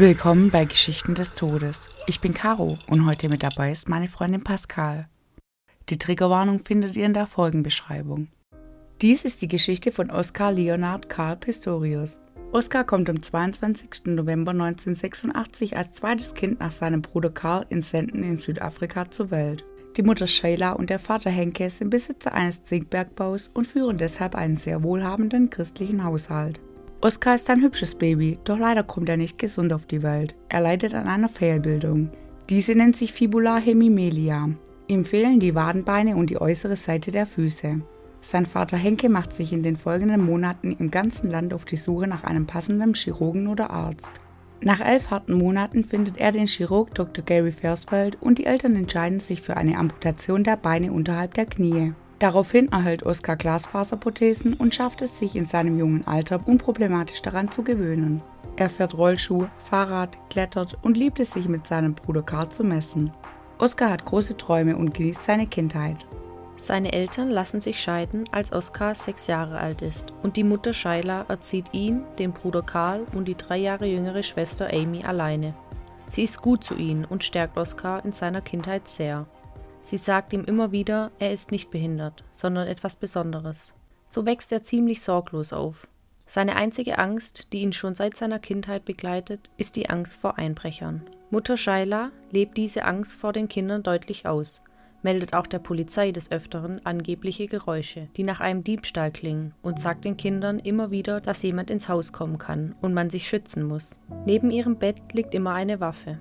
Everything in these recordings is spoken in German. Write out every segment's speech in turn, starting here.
Willkommen bei Geschichten des Todes. Ich bin Caro und heute mit dabei ist meine Freundin Pascal. Die Triggerwarnung findet ihr in der Folgenbeschreibung. Dies ist die Geschichte von Oskar Leonard Karl Pistorius. Oskar kommt am 22. November 1986 als zweites Kind nach seinem Bruder Karl in Senden in Südafrika zur Welt. Die Mutter Sheila und der Vater Henke sind Besitzer eines Zinkbergbaus und führen deshalb einen sehr wohlhabenden christlichen Haushalt. Oskar ist ein hübsches Baby, doch leider kommt er nicht gesund auf die Welt. Er leidet an einer Fehlbildung. Diese nennt sich Fibula hemimelia. Ihm fehlen die Wadenbeine und die äußere Seite der Füße. Sein Vater Henke macht sich in den folgenden Monaten im ganzen Land auf die Suche nach einem passenden Chirurgen oder Arzt. Nach elf harten Monaten findet er den Chirurg Dr. Gary Versfeld und die Eltern entscheiden sich für eine Amputation der Beine unterhalb der Knie. Daraufhin erhält Oskar Glasfaserprothesen und schafft es sich in seinem jungen Alter unproblematisch daran zu gewöhnen. Er fährt Rollschuh, Fahrrad, klettert und liebt es sich mit seinem Bruder Karl zu messen. Oskar hat große Träume und genießt seine Kindheit. Seine Eltern lassen sich scheiden, als Oskar sechs Jahre alt ist, und die Mutter Shaila erzieht ihn, den Bruder Karl und die drei Jahre jüngere Schwester Amy alleine. Sie ist gut zu ihm und stärkt Oskar in seiner Kindheit sehr. Sie sagt ihm immer wieder, er ist nicht behindert, sondern etwas Besonderes. So wächst er ziemlich sorglos auf. Seine einzige Angst, die ihn schon seit seiner Kindheit begleitet, ist die Angst vor Einbrechern. Mutter Shaila lebt diese Angst vor den Kindern deutlich aus, meldet auch der Polizei des Öfteren angebliche Geräusche, die nach einem Diebstahl klingen, und sagt den Kindern immer wieder, dass jemand ins Haus kommen kann und man sich schützen muss. Neben ihrem Bett liegt immer eine Waffe.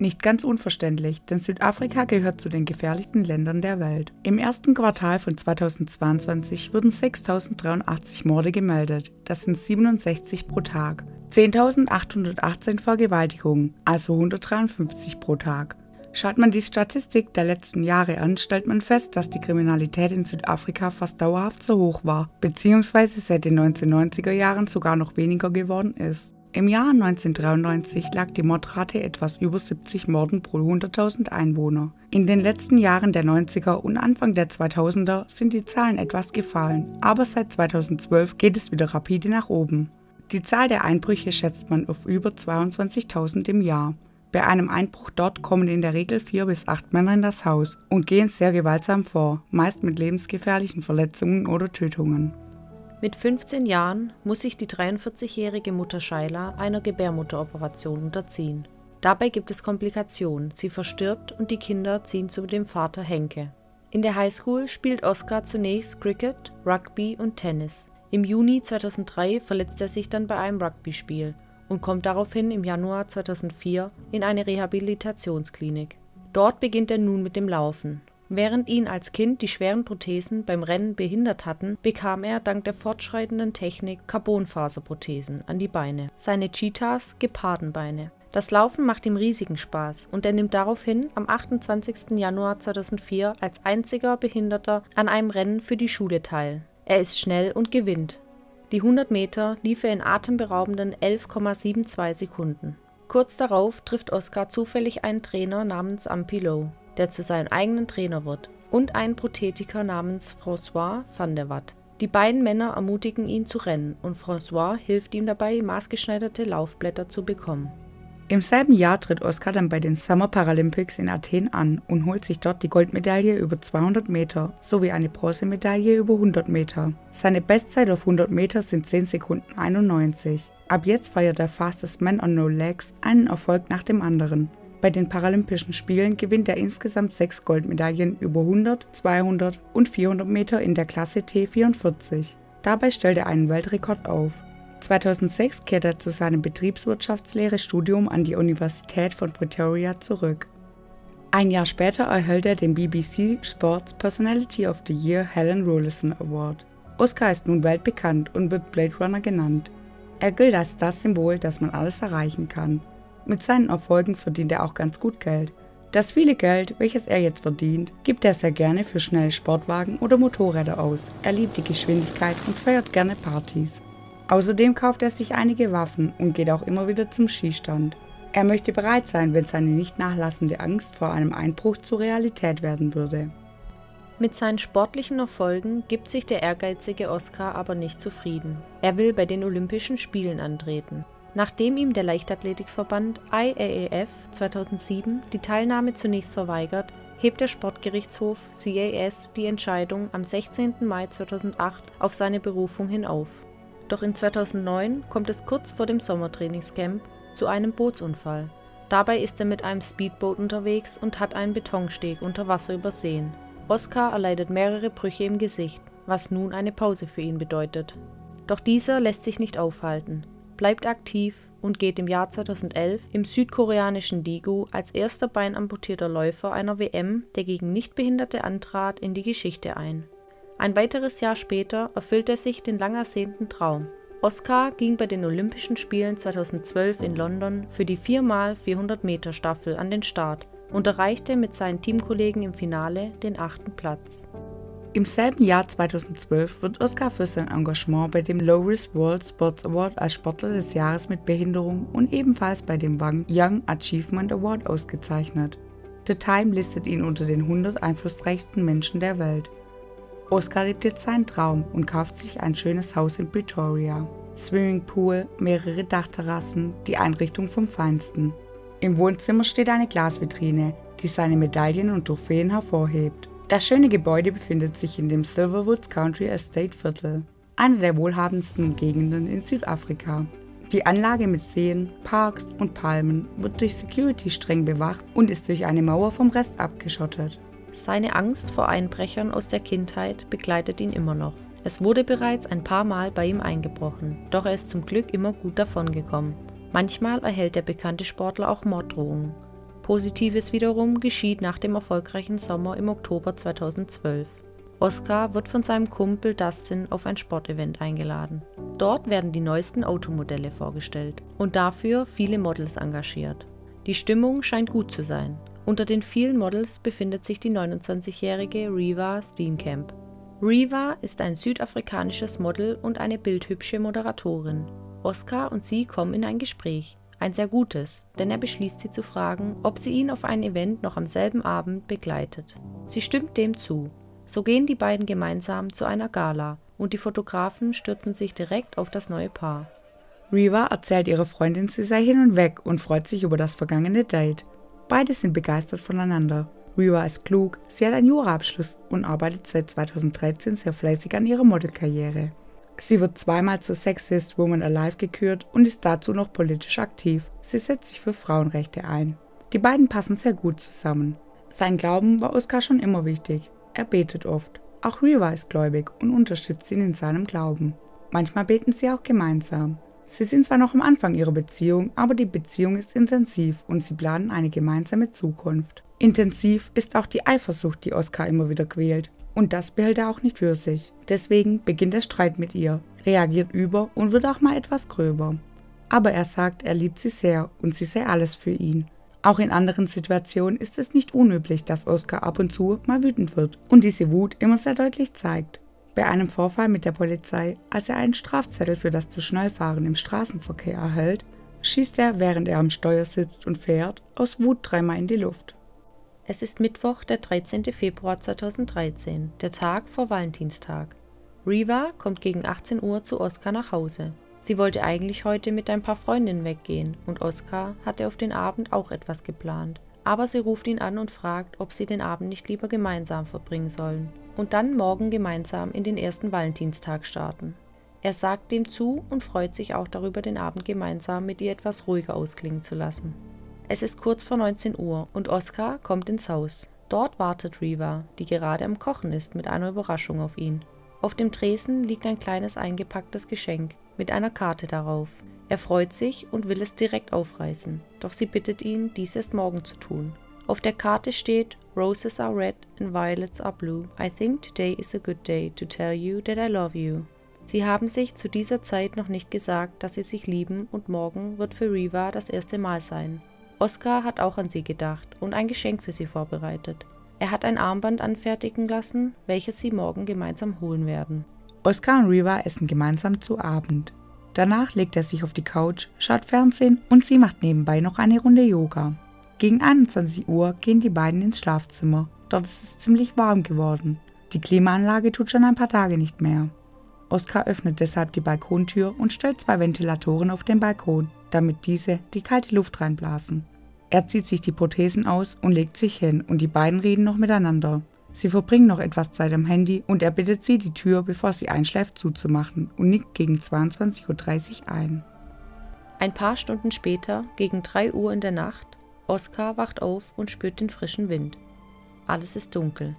Nicht ganz unverständlich, denn Südafrika gehört zu den gefährlichsten Ländern der Welt. Im ersten Quartal von 2022 wurden 6.083 Morde gemeldet, das sind 67 pro Tag. 10.818 Vergewaltigungen, also 153 pro Tag. Schaut man die Statistik der letzten Jahre an, stellt man fest, dass die Kriminalität in Südafrika fast dauerhaft so hoch war, beziehungsweise seit den 1990er Jahren sogar noch weniger geworden ist. Im Jahr 1993 lag die Mordrate etwas über 70 Morden pro 100.000 Einwohner. In den letzten Jahren der 90er und Anfang der 2000er sind die Zahlen etwas gefallen, aber seit 2012 geht es wieder rapide nach oben. Die Zahl der Einbrüche schätzt man auf über 22.000 im Jahr. Bei einem Einbruch dort kommen in der Regel vier bis acht Männer in das Haus und gehen sehr gewaltsam vor, meist mit lebensgefährlichen Verletzungen oder Tötungen. Mit 15 Jahren muss sich die 43-jährige Mutter Shaila einer Gebärmutteroperation unterziehen. Dabei gibt es Komplikationen, sie verstirbt und die Kinder ziehen zu dem Vater Henke. In der Highschool spielt Oscar zunächst Cricket, Rugby und Tennis. Im Juni 2003 verletzt er sich dann bei einem Rugbyspiel und kommt daraufhin im Januar 2004 in eine Rehabilitationsklinik. Dort beginnt er nun mit dem Laufen. Während ihn als Kind die schweren Prothesen beim Rennen behindert hatten, bekam er dank der fortschreitenden Technik Carbonfaserprothesen an die Beine, seine Cheetahs Gepardenbeine. Das Laufen macht ihm riesigen Spaß und er nimmt daraufhin am 28. Januar 2004 als einziger Behinderter an einem Rennen für die Schule teil. Er ist schnell und gewinnt. Die 100 Meter lief er in atemberaubenden 11,72 Sekunden. Kurz darauf trifft Oscar zufällig einen Trainer namens Ampilo der zu seinem eigenen Trainer wird, und einen Prothetiker namens François van der Watt. Die beiden Männer ermutigen ihn zu rennen und François hilft ihm dabei, maßgeschneiderte Laufblätter zu bekommen. Im selben Jahr tritt Oscar dann bei den Summer Paralympics in Athen an und holt sich dort die Goldmedaille über 200 Meter sowie eine Bronzemedaille über 100 Meter. Seine Bestzeit auf 100 Meter sind 10 Sekunden 91. Ab jetzt feiert der Fastest Man on No Legs einen Erfolg nach dem anderen. Bei den Paralympischen Spielen gewinnt er insgesamt sechs Goldmedaillen über 100, 200 und 400 Meter in der Klasse T44. Dabei stellt er einen Weltrekord auf. 2006 kehrt er zu seinem Betriebswirtschaftslehre-Studium an die Universität von Pretoria zurück. Ein Jahr später erhält er den BBC Sports Personality of the Year Helen Rollison Award. Oscar ist nun weltbekannt und wird Blade Runner genannt. Er gilt als das Symbol, dass man alles erreichen kann. Mit seinen Erfolgen verdient er auch ganz gut Geld. Das viele Geld, welches er jetzt verdient, gibt er sehr gerne für schnelle Sportwagen oder Motorräder aus. Er liebt die Geschwindigkeit und feiert gerne Partys. Außerdem kauft er sich einige Waffen und geht auch immer wieder zum Skistand. Er möchte bereit sein, wenn seine nicht nachlassende Angst vor einem Einbruch zur Realität werden würde. Mit seinen sportlichen Erfolgen gibt sich der ehrgeizige Oscar aber nicht zufrieden. Er will bei den Olympischen Spielen antreten. Nachdem ihm der Leichtathletikverband IAAF 2007 die Teilnahme zunächst verweigert, hebt der Sportgerichtshof CAS die Entscheidung am 16. Mai 2008 auf seine Berufung hin auf. Doch in 2009 kommt es kurz vor dem Sommertrainingscamp zu einem Bootsunfall. Dabei ist er mit einem Speedboot unterwegs und hat einen Betonsteg unter Wasser übersehen. Oscar erleidet mehrere Brüche im Gesicht, was nun eine Pause für ihn bedeutet. Doch dieser lässt sich nicht aufhalten, bleibt aktiv und geht im Jahr 2011 im südkoreanischen Daegu als erster beinamputierter Läufer einer WM, der gegen Nichtbehinderte antrat, in die Geschichte ein. Ein weiteres Jahr später erfüllt er sich den lang ersehnten Traum. Oscar ging bei den Olympischen Spielen 2012 in London für die 4x400 Meter Staffel an den Start und erreichte mit seinen Teamkollegen im Finale den achten Platz. Im selben Jahr 2012 wird Oscar für sein Engagement bei dem Low Risk World Sports Award als Sportler des Jahres mit Behinderung und ebenfalls bei dem Wang Young Achievement Award ausgezeichnet. The Time listet ihn unter den 100 einflussreichsten Menschen der Welt. Oscar lebt jetzt seinen Traum und kauft sich ein schönes Haus in Pretoria. Swimmingpool, mehrere Dachterrassen, die Einrichtung vom Feinsten. Im Wohnzimmer steht eine Glasvitrine, die seine Medaillen und Trophäen hervorhebt. Das schöne Gebäude befindet sich in dem Silverwoods Country Estate Viertel, einer der wohlhabendsten Gegenden in Südafrika. Die Anlage mit Seen, Parks und Palmen wird durch Security streng bewacht und ist durch eine Mauer vom Rest abgeschottet. Seine Angst vor Einbrechern aus der Kindheit begleitet ihn immer noch. Es wurde bereits ein paar Mal bei ihm eingebrochen, doch er ist zum Glück immer gut davongekommen. Manchmal erhält der bekannte Sportler auch Morddrohungen. Positives wiederum geschieht nach dem erfolgreichen Sommer im Oktober 2012. Oscar wird von seinem Kumpel Dustin auf ein Sportevent eingeladen. Dort werden die neuesten Automodelle vorgestellt und dafür viele Models engagiert. Die Stimmung scheint gut zu sein. Unter den vielen Models befindet sich die 29-jährige Reva Steenkamp. Reva ist ein südafrikanisches Model und eine bildhübsche Moderatorin. Oscar und sie kommen in ein Gespräch. Ein sehr gutes, denn er beschließt sie zu fragen, ob sie ihn auf ein Event noch am selben Abend begleitet. Sie stimmt dem zu. So gehen die beiden gemeinsam zu einer Gala und die Fotografen stürzen sich direkt auf das neue Paar. Reva erzählt ihrer Freundin, sie sei hin und weg und freut sich über das vergangene Date. Beide sind begeistert voneinander. Reva ist klug, sie hat einen Juraabschluss und arbeitet seit 2013 sehr fleißig an ihrer Modelkarriere. Sie wird zweimal zur Sexist Woman Alive gekürt und ist dazu noch politisch aktiv. Sie setzt sich für Frauenrechte ein. Die beiden passen sehr gut zusammen. Sein Glauben war Oscar schon immer wichtig. Er betet oft. Auch Reva ist gläubig und unterstützt ihn in seinem Glauben. Manchmal beten sie auch gemeinsam. Sie sind zwar noch am Anfang ihrer Beziehung, aber die Beziehung ist intensiv und sie planen eine gemeinsame Zukunft. Intensiv ist auch die Eifersucht, die Oscar immer wieder quält. Und das behält er auch nicht für sich. Deswegen beginnt der Streit mit ihr, reagiert über und wird auch mal etwas gröber. Aber er sagt, er liebt sie sehr und sie sei alles für ihn. Auch in anderen Situationen ist es nicht unüblich, dass Oscar ab und zu mal wütend wird und diese Wut immer sehr deutlich zeigt. Bei einem Vorfall mit der Polizei, als er einen Strafzettel für das zu Schnellfahren im Straßenverkehr erhält, schießt er, während er am Steuer sitzt und fährt, aus Wut dreimal in die Luft. Es ist Mittwoch, der 13. Februar 2013, der Tag vor Valentinstag. Reva kommt gegen 18 Uhr zu Oskar nach Hause. Sie wollte eigentlich heute mit ein paar Freundinnen weggehen und Oskar hatte auf den Abend auch etwas geplant. Aber sie ruft ihn an und fragt, ob sie den Abend nicht lieber gemeinsam verbringen sollen und dann morgen gemeinsam in den ersten Valentinstag starten. Er sagt dem zu und freut sich auch darüber, den Abend gemeinsam mit ihr etwas ruhiger ausklingen zu lassen. Es ist kurz vor 19 Uhr und Oskar kommt ins Haus. Dort wartet Reva, die gerade am Kochen ist, mit einer Überraschung auf ihn. Auf dem Tresen liegt ein kleines eingepacktes Geschenk mit einer Karte darauf. Er freut sich und will es direkt aufreißen, doch sie bittet ihn, dies erst morgen zu tun. Auf der Karte steht Roses are red and violets are blue. I think today is a good day to tell you that I love you. Sie haben sich zu dieser Zeit noch nicht gesagt, dass sie sich lieben und morgen wird für Reva das erste Mal sein. Oskar hat auch an sie gedacht und ein Geschenk für sie vorbereitet. Er hat ein Armband anfertigen lassen, welches sie morgen gemeinsam holen werden. Oskar und Reva essen gemeinsam zu Abend. Danach legt er sich auf die Couch, schaut Fernsehen und sie macht nebenbei noch eine Runde Yoga. Gegen 21 Uhr gehen die beiden ins Schlafzimmer. Dort ist es ziemlich warm geworden. Die Klimaanlage tut schon ein paar Tage nicht mehr. Oskar öffnet deshalb die Balkontür und stellt zwei Ventilatoren auf den Balkon. damit diese die kalte Luft reinblasen. Er zieht sich die Prothesen aus und legt sich hin und die beiden reden noch miteinander. Sie verbringen noch etwas Zeit am Handy und er bittet sie, die Tür, bevor sie einschläft, zuzumachen und nickt gegen 22.30 Uhr ein. Ein paar Stunden später, gegen 3 Uhr in der Nacht, Oskar wacht auf und spürt den frischen Wind. Alles ist dunkel.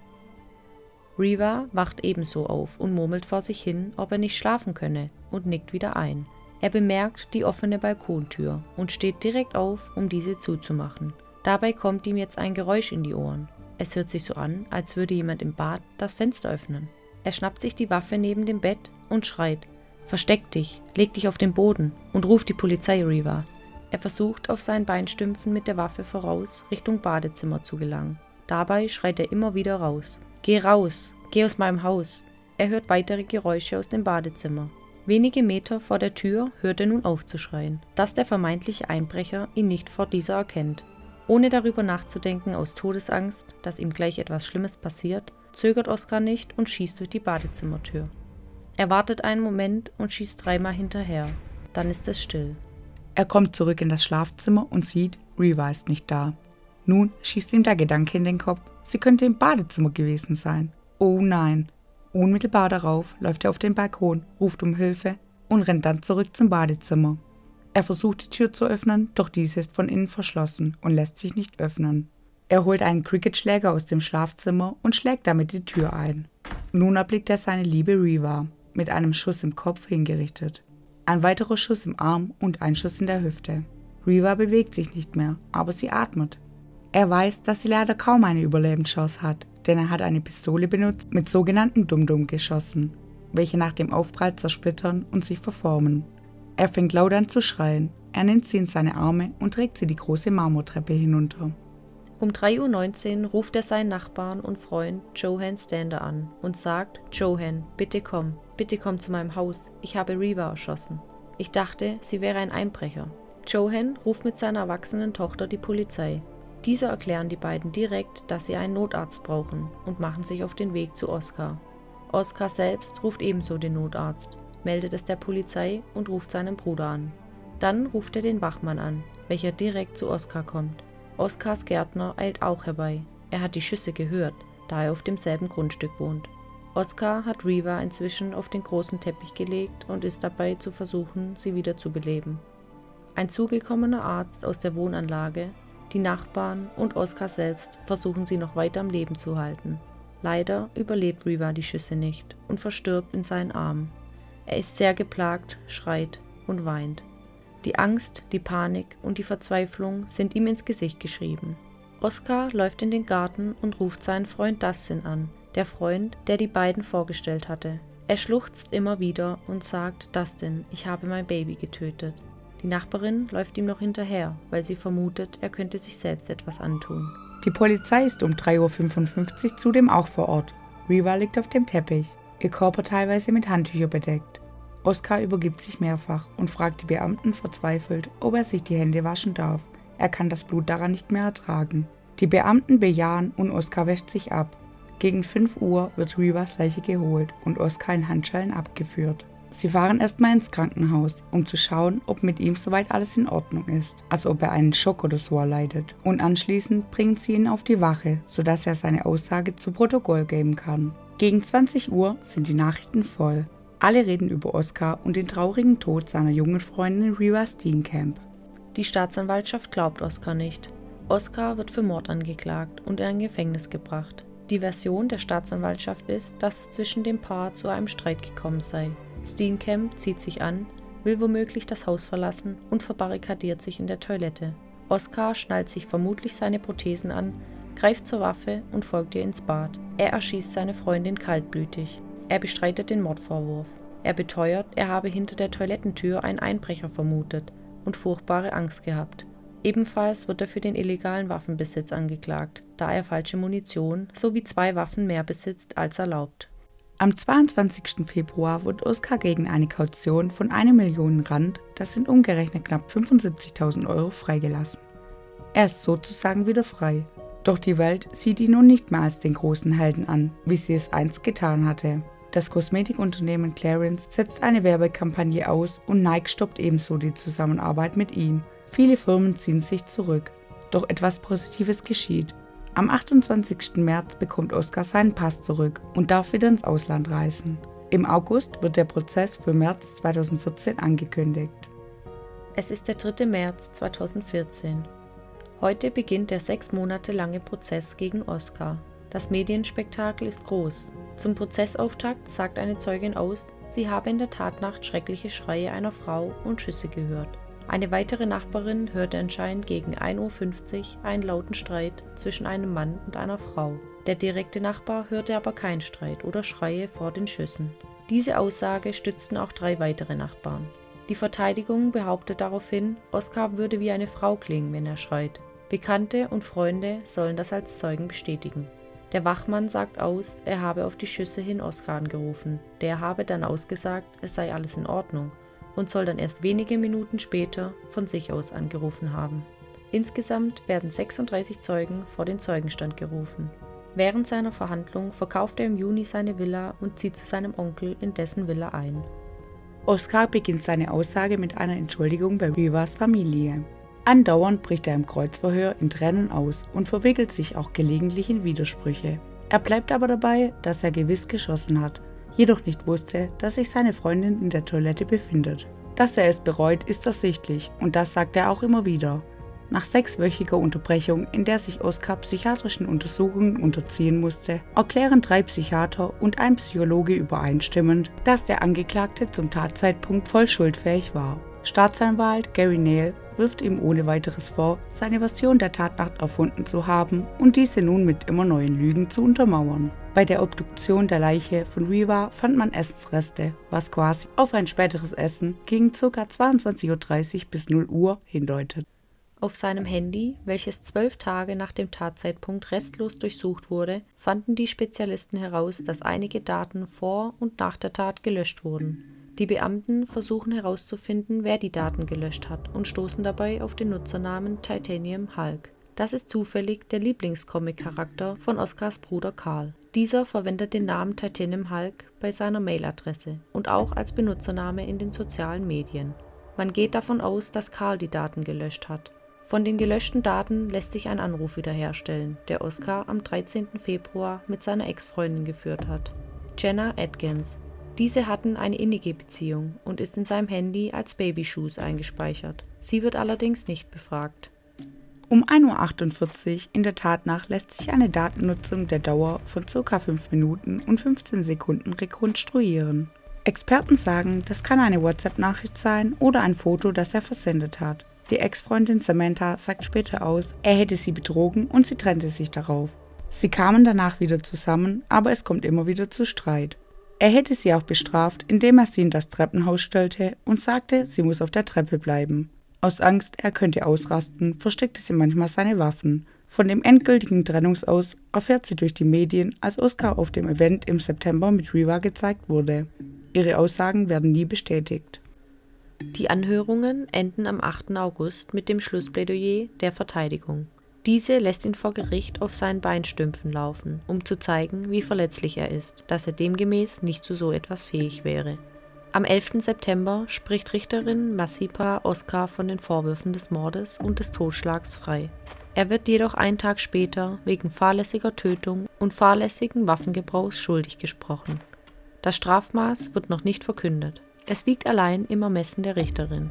Reva wacht ebenso auf und murmelt vor sich hin, ob er nicht schlafen könne, und nickt wieder ein. Er bemerkt die offene Balkontür und steht direkt auf, um diese zuzumachen. Dabei kommt ihm jetzt ein Geräusch in die Ohren. Es hört sich so an, als würde jemand im Bad das Fenster öffnen. Er schnappt sich die Waffe neben dem Bett und schreit: Versteck dich, leg dich auf den Boden und ruf die Polizei, Reva. Er versucht auf seinen Beinstümpfen mit der Waffe voraus Richtung Badezimmer zu gelangen. Dabei schreit er immer wieder raus. Geh raus, geh aus meinem Haus. Er hört weitere Geräusche aus dem Badezimmer. Wenige Meter vor der Tür hört er nun auf zu schreien, dass der vermeintliche Einbrecher ihn nicht vor dieser erkennt. Ohne darüber nachzudenken aus Todesangst, dass ihm gleich etwas Schlimmes passiert, zögert Oskar nicht und schießt durch die Badezimmertür. Er wartet einen Moment und schießt dreimal hinterher. Dann ist es still. Er kommt zurück in das Schlafzimmer und sieht, Reva ist nicht da. Nun schießt ihm der Gedanke in den Kopf, sie könnte im Badezimmer gewesen sein. Oh nein. Unmittelbar darauf läuft er auf den Balkon, ruft um Hilfe und rennt dann zurück zum Badezimmer. Er versucht die Tür zu öffnen, doch diese ist von innen verschlossen und lässt sich nicht öffnen. Er holt einen Cricketschläger aus dem Schlafzimmer und schlägt damit die Tür ein. Nun erblickt er seine liebe Reva, mit einem Schuss im Kopf hingerichtet. Ein weiterer Schuss im Arm und ein Schuss in der Hüfte. Reva bewegt sich nicht mehr, aber sie atmet. Er weiß, dass sie leider kaum eine Überlebenschance hat, denn er hat eine Pistole benutzt mit sogenannten Dum-Dum geschossen, welche nach dem Aufprall zersplittern und sich verformen. Er fängt laut an zu schreien, er nimmt sie in seine Arme und trägt sie die große Marmortreppe hinunter. Um 3.19 Uhr ruft er seinen Nachbarn und Freund Johan Stander an und sagt, Johan, bitte komm, bitte komm zu meinem Haus, ich habe Reva erschossen. Ich dachte, sie wäre ein Einbrecher. Johan ruft mit seiner erwachsenen Tochter die Polizei. Diese erklären die beiden direkt, dass sie einen Notarzt brauchen und machen sich auf den Weg zu Oskar. Oskar selbst ruft ebenso den Notarzt, meldet es der Polizei und ruft seinen Bruder an. Dann ruft er den Wachmann an, welcher direkt zu Oskar kommt. Oskars Gärtner eilt auch herbei. Er hat die Schüsse gehört, da er auf demselben Grundstück wohnt. Oskar hat Reva inzwischen auf den großen Teppich gelegt und ist dabei zu versuchen, sie wieder zu beleben. Ein zugekommener Arzt aus der Wohnanlage die Nachbarn und Oskar selbst versuchen sie noch weiter am Leben zu halten. Leider überlebt Reva die Schüsse nicht und verstirbt in seinen Armen. Er ist sehr geplagt, schreit und weint. Die Angst, die Panik und die Verzweiflung sind ihm ins Gesicht geschrieben. Oskar läuft in den Garten und ruft seinen Freund Dustin an, der Freund, der die beiden vorgestellt hatte. Er schluchzt immer wieder und sagt, Dustin, ich habe mein Baby getötet. Die Nachbarin läuft ihm noch hinterher, weil sie vermutet, er könnte sich selbst etwas antun. Die Polizei ist um 3.55 Uhr zudem auch vor Ort. Reva liegt auf dem Teppich, ihr Körper teilweise mit Handtücher bedeckt. Oskar übergibt sich mehrfach und fragt die Beamten verzweifelt, ob er sich die Hände waschen darf. Er kann das Blut daran nicht mehr ertragen. Die Beamten bejahen und Oskar wäscht sich ab. Gegen 5 Uhr wird Rivas Leiche geholt und Oskar in Handschellen abgeführt. Sie fahren erstmal ins Krankenhaus, um zu schauen, ob mit ihm soweit alles in Ordnung ist, also ob er einen Schock oder so erleidet. Und anschließend bringen sie ihn auf die Wache, sodass er seine Aussage zu Protokoll geben kann. Gegen 20 Uhr sind die Nachrichten voll. Alle reden über Oscar und den traurigen Tod seiner jungen Freundin Reva Steenkamp. Die Staatsanwaltschaft glaubt Oscar nicht. Oscar wird für Mord angeklagt und in ein Gefängnis gebracht. Die Version der Staatsanwaltschaft ist, dass es zwischen dem Paar zu einem Streit gekommen sei. Steenkamp zieht sich an, will womöglich das Haus verlassen und verbarrikadiert sich in der Toilette. Oskar schnallt sich vermutlich seine Prothesen an, greift zur Waffe und folgt ihr ins Bad. Er erschießt seine Freundin kaltblütig. Er bestreitet den Mordvorwurf. Er beteuert, er habe hinter der Toilettentür einen Einbrecher vermutet und furchtbare Angst gehabt. Ebenfalls wird er für den illegalen Waffenbesitz angeklagt, da er falsche Munition sowie zwei Waffen mehr besitzt als erlaubt. Am 22. Februar wird Oskar gegen eine Kaution von 1 Million Rand, das sind umgerechnet knapp 75.000 Euro, freigelassen. Er ist sozusagen wieder frei. Doch die Welt sieht ihn nun nicht mehr als den großen Helden an, wie sie es einst getan hatte. Das Kosmetikunternehmen Clarins setzt eine Werbekampagne aus und Nike stoppt ebenso die Zusammenarbeit mit ihm. Viele Firmen ziehen sich zurück. Doch etwas Positives geschieht. Am 28. März bekommt Oscar seinen Pass zurück und darf wieder ins Ausland reisen. Im August wird der Prozess für März 2014 angekündigt. Es ist der 3. März 2014. Heute beginnt der sechs Monate lange Prozess gegen Oscar. Das Medienspektakel ist groß. Zum Prozessauftakt sagt eine Zeugin aus, sie habe in der Tatnacht schreckliche Schreie einer Frau und Schüsse gehört. Eine weitere Nachbarin hörte anscheinend gegen 1.50 Uhr einen lauten Streit zwischen einem Mann und einer Frau. Der direkte Nachbar hörte aber keinen Streit oder Schreie vor den Schüssen. Diese Aussage stützten auch drei weitere Nachbarn. Die Verteidigung behauptet daraufhin, Oskar würde wie eine Frau klingen, wenn er schreit. Bekannte und Freunde sollen das als Zeugen bestätigen. Der Wachmann sagt aus, er habe auf die Schüsse hin Oskar angerufen. Der habe dann ausgesagt, es sei alles in Ordnung und soll dann erst wenige Minuten später von sich aus angerufen haben. Insgesamt werden 36 Zeugen vor den Zeugenstand gerufen. Während seiner Verhandlung verkauft er im Juni seine Villa und zieht zu seinem Onkel in dessen Villa ein. Oscar beginnt seine Aussage mit einer Entschuldigung bei Rivas Familie. Andauernd bricht er im Kreuzverhör in Tränen aus und verwickelt sich auch gelegentlich in Widersprüche. Er bleibt aber dabei, dass er gewiss geschossen hat jedoch nicht wusste, dass sich seine Freundin in der Toilette befindet. Dass er es bereut, ist ersichtlich und das sagt er auch immer wieder. Nach sechswöchiger Unterbrechung, in der sich Oskar psychiatrischen Untersuchungen unterziehen musste, erklären drei Psychiater und ein Psychologe übereinstimmend, dass der Angeklagte zum Tatzeitpunkt voll schuldfähig war. Staatsanwalt Gary Neal wirft ihm ohne weiteres vor, seine Version der Tatnacht erfunden zu haben und diese nun mit immer neuen Lügen zu untermauern. Bei der Obduktion der Leiche von Riva fand man Essensreste, was quasi auf ein späteres Essen gegen ca. 22.30 Uhr bis 0 Uhr hindeutet. Auf seinem Handy, welches zwölf Tage nach dem Tatzeitpunkt restlos durchsucht wurde, fanden die Spezialisten heraus, dass einige Daten vor und nach der Tat gelöscht wurden. Die Beamten versuchen herauszufinden, wer die Daten gelöscht hat und stoßen dabei auf den Nutzernamen Titanium Hulk. Das ist zufällig der Lieblingscomic-Charakter von Oscars Bruder Karl. Dieser verwendet den Namen Titanium Hulk bei seiner Mailadresse und auch als Benutzername in den sozialen Medien. Man geht davon aus, dass Karl die Daten gelöscht hat. Von den gelöschten Daten lässt sich ein Anruf wiederherstellen, der Oscar am 13. Februar mit seiner Ex-Freundin geführt hat. Jenna Atkins, diese hatten eine innige Beziehung und ist in seinem Handy als Babyshoes eingespeichert. Sie wird allerdings nicht befragt. Um 1.48 Uhr in der Tatnacht lässt sich eine Datennutzung der Dauer von ca. 5 Minuten und 15 Sekunden rekonstruieren. Experten sagen, das kann eine WhatsApp-Nachricht sein oder ein Foto, das er versendet hat. Die Ex-Freundin Samantha sagt später aus, er hätte sie betrogen und sie trennte sich darauf. Sie kamen danach wieder zusammen, aber es kommt immer wieder zu Streit. Er hätte sie auch bestraft, indem er sie in das Treppenhaus stellte und sagte, sie muss auf der Treppe bleiben. Aus Angst, er könnte ausrasten, versteckte sie manchmal seine Waffen. Von dem endgültigen Trennungsaus erfährt sie durch die Medien, als Oscar auf dem Event im September mit Riva gezeigt wurde. Ihre Aussagen werden nie bestätigt. Die Anhörungen enden am 8. August mit dem Schlussplädoyer der Verteidigung. Diese lässt ihn vor Gericht auf seinen Beinstümpfen laufen, um zu zeigen, wie verletzlich er ist, dass er demgemäß nicht zu so etwas fähig wäre. Am 11. September spricht Richterin Massipa Oskar von den Vorwürfen des Mordes und des Totschlags frei. Er wird jedoch einen Tag später wegen fahrlässiger Tötung und fahrlässigen Waffengebrauchs schuldig gesprochen. Das Strafmaß wird noch nicht verkündet. Es liegt allein im Ermessen der Richterin.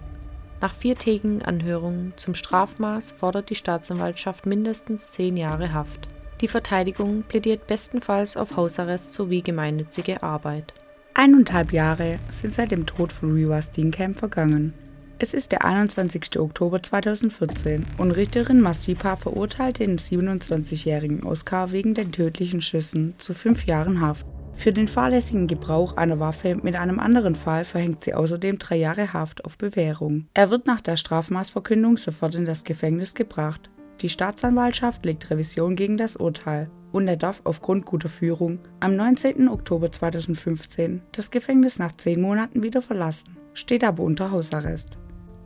Nach viertägigen Anhörungen zum Strafmaß fordert die Staatsanwaltschaft mindestens zehn Jahre Haft. Die Verteidigung plädiert bestenfalls auf Hausarrest sowie gemeinnützige Arbeit. Eineinhalb Jahre sind seit dem Tod von Rewa Steenkamp vergangen. Es ist der 21. Oktober 2014 und Richterin Masipa verurteilt den 27-jährigen Oscar wegen den tödlichen Schüssen zu fünf Jahren Haft. Für den fahrlässigen Gebrauch einer Waffe mit einem anderen Fall verhängt sie außerdem drei Jahre Haft auf Bewährung. Er wird nach der Strafmaßverkündung sofort in das Gefängnis gebracht. Die Staatsanwaltschaft legt Revision gegen das Urteil und er darf aufgrund guter Führung am 19. Oktober 2015 das Gefängnis nach zehn Monaten wieder verlassen, steht aber unter Hausarrest.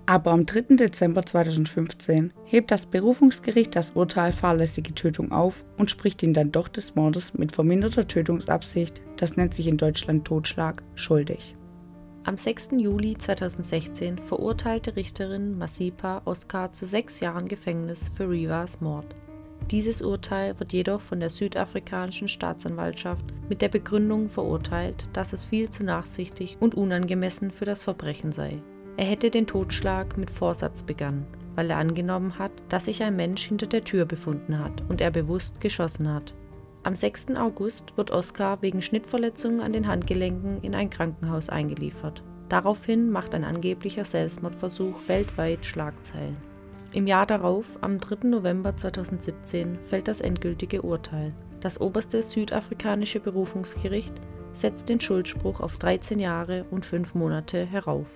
Aber am 3. Dezember 2015 hebt das Berufungsgericht das Urteil fahrlässige Tötung auf und spricht ihn dann doch des Mordes mit verminderter Tötungsabsicht, das nennt sich in Deutschland Totschlag, schuldig. Am 6. Juli 2016 verurteilte Richterin Masipa Oskar zu sechs Jahren Gefängnis für Rivas Mord. Dieses Urteil wird jedoch von der südafrikanischen Staatsanwaltschaft mit der Begründung verurteilt, dass es viel zu nachsichtig und unangemessen für das Verbrechen sei. Er hätte den Totschlag mit Vorsatz begangen, weil er angenommen hat, dass sich ein Mensch hinter der Tür befunden hat und er bewusst geschossen hat. Am 6. August wird Oskar wegen Schnittverletzungen an den Handgelenken in ein Krankenhaus eingeliefert. Daraufhin macht ein angeblicher Selbstmordversuch weltweit Schlagzeilen. Im Jahr darauf, am 3. November 2017, fällt das endgültige Urteil. Das oberste südafrikanische Berufungsgericht setzt den Schuldspruch auf 13 Jahre und 5 Monate herauf.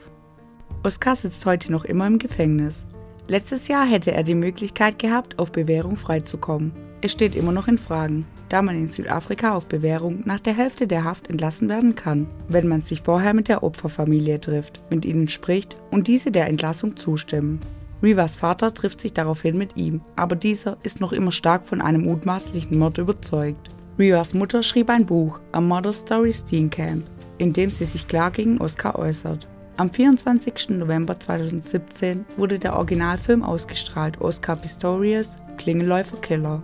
Oskar sitzt heute noch immer im Gefängnis. Letztes Jahr hätte er die Möglichkeit gehabt, auf Bewährung freizukommen. Es steht immer noch in Fragen, da man in Südafrika auf Bewährung nach der Hälfte der Haft entlassen werden kann, wenn man sich vorher mit der Opferfamilie trifft, mit ihnen spricht und diese der Entlassung zustimmen. Rivas Vater trifft sich daraufhin mit ihm, aber dieser ist noch immer stark von einem mutmaßlichen Mord überzeugt. Rivas Mutter schrieb ein Buch, A Mother Story Steenkamp, in dem sie sich klar gegen Oscar äußert. Am 24. November 2017 wurde der Originalfilm ausgestrahlt Oscar Pistorius Klingelläufer Killer.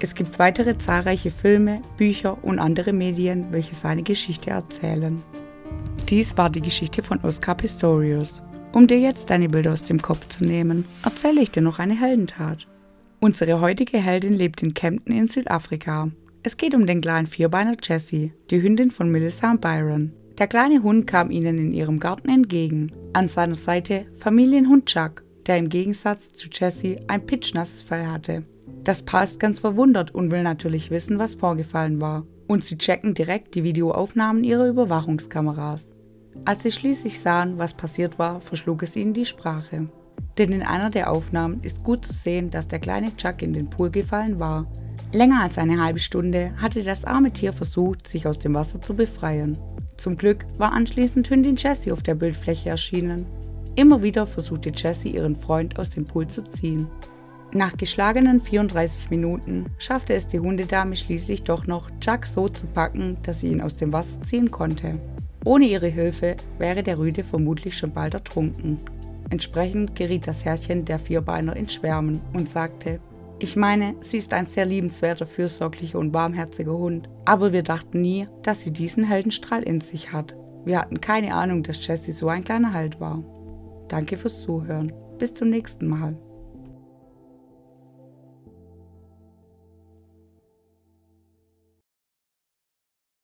Es gibt weitere zahlreiche Filme, Bücher und andere Medien, welche seine Geschichte erzählen. Dies war die Geschichte von Oscar Pistorius. Um dir jetzt deine Bilder aus dem Kopf zu nehmen, erzähle ich dir noch eine Heldentat. Unsere heutige Heldin lebt in Kempten in Südafrika. Es geht um den kleinen Vierbeiner Jessie, die Hündin von Melissa und Byron. Der kleine Hund kam ihnen in ihrem Garten entgegen. An seiner Seite Familienhund Chuck, der im Gegensatz zu Jessie ein pitschnasses Fell hatte. Das Paar ist ganz verwundert und will natürlich wissen, was vorgefallen war. Und sie checken direkt die Videoaufnahmen ihrer Überwachungskameras. Als sie schließlich sahen, was passiert war, verschlug es ihnen die Sprache. Denn in einer der Aufnahmen ist gut zu sehen, dass der kleine Chuck in den Pool gefallen war. Länger als eine halbe Stunde hatte das arme Tier versucht, sich aus dem Wasser zu befreien. Zum Glück war anschließend Hündin Jessie auf der Bildfläche erschienen. Immer wieder versuchte Jessie ihren Freund aus dem Pool zu ziehen. Nach geschlagenen 34 Minuten schaffte es die Hundedame schließlich doch noch, Chuck so zu packen, dass sie ihn aus dem Wasser ziehen konnte. Ohne ihre Hilfe wäre der Rüde vermutlich schon bald ertrunken. Entsprechend geriet das Herrchen der Vierbeiner in Schwärmen und sagte, ich meine, sie ist ein sehr liebenswerter, fürsorglicher und barmherziger Hund. Aber wir dachten nie, dass sie diesen Heldenstrahl in sich hat. Wir hatten keine Ahnung, dass Jessie so ein kleiner Halt war. Danke fürs Zuhören. Bis zum nächsten Mal.